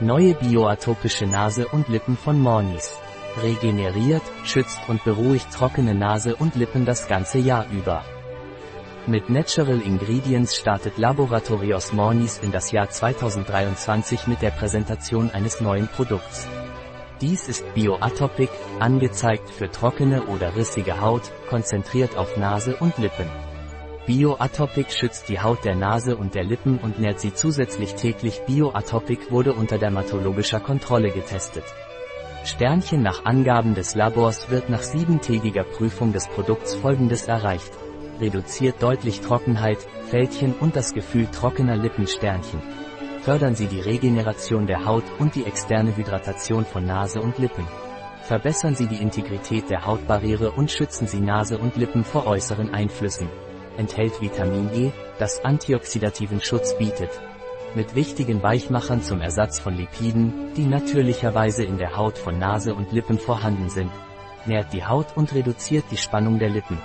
Neue bioatopische Nase und Lippen von Mornis. Regeneriert, schützt und beruhigt trockene Nase und Lippen das ganze Jahr über. Mit Natural Ingredients startet Laboratorios Mornis in das Jahr 2023 mit der Präsentation eines neuen Produkts. Dies ist Bioatopic, angezeigt für trockene oder rissige Haut, konzentriert auf Nase und Lippen. Bioatopic schützt die Haut der Nase und der Lippen und nährt sie zusätzlich täglich. Bioatopic wurde unter dermatologischer Kontrolle getestet. Sternchen nach Angaben des Labors wird nach siebentägiger Prüfung des Produkts folgendes erreicht. Reduziert deutlich Trockenheit, Fältchen und das Gefühl trockener Lippensternchen. Fördern Sie die Regeneration der Haut und die externe Hydratation von Nase und Lippen. Verbessern Sie die Integrität der Hautbarriere und schützen Sie Nase und Lippen vor äußeren Einflüssen enthält Vitamin E, das antioxidativen Schutz bietet. Mit wichtigen Weichmachern zum Ersatz von Lipiden, die natürlicherweise in der Haut von Nase und Lippen vorhanden sind. Nährt die Haut und reduziert die Spannung der Lippen.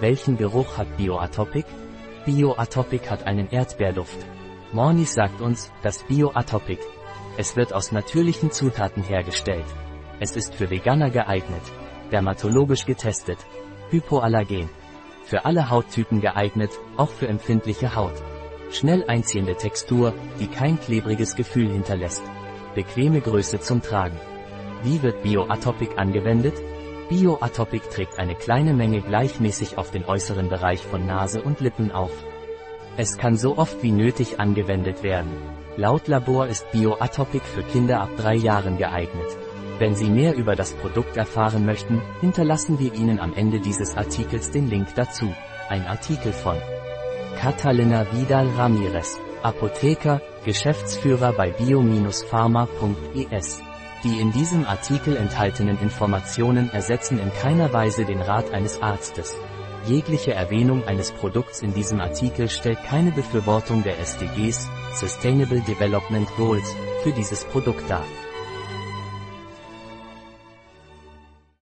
Welchen Geruch hat Bioatopic? Bioatopic hat einen Erdbeerduft. Mornis sagt uns, dass Bioatopic. Es wird aus natürlichen Zutaten hergestellt. Es ist für Veganer geeignet. Dermatologisch getestet. Hypoallergen. Für alle Hauttypen geeignet, auch für empfindliche Haut. Schnell einziehende Textur, die kein klebriges Gefühl hinterlässt. Bequeme Größe zum Tragen. Wie wird Bioatopic angewendet? Bioatopic trägt eine kleine Menge gleichmäßig auf den äußeren Bereich von Nase und Lippen auf. Es kann so oft wie nötig angewendet werden. Laut Labor ist Bioatopic für Kinder ab drei Jahren geeignet. Wenn Sie mehr über das Produkt erfahren möchten, hinterlassen wir Ihnen am Ende dieses Artikels den Link dazu. Ein Artikel von Catalina Vidal Ramirez, Apotheker, Geschäftsführer bei bio-pharma.es. Die in diesem Artikel enthaltenen Informationen ersetzen in keiner Weise den Rat eines Arztes. Jegliche Erwähnung eines Produkts in diesem Artikel stellt keine Befürwortung der SDGs, Sustainable Development Goals, für dieses Produkt dar.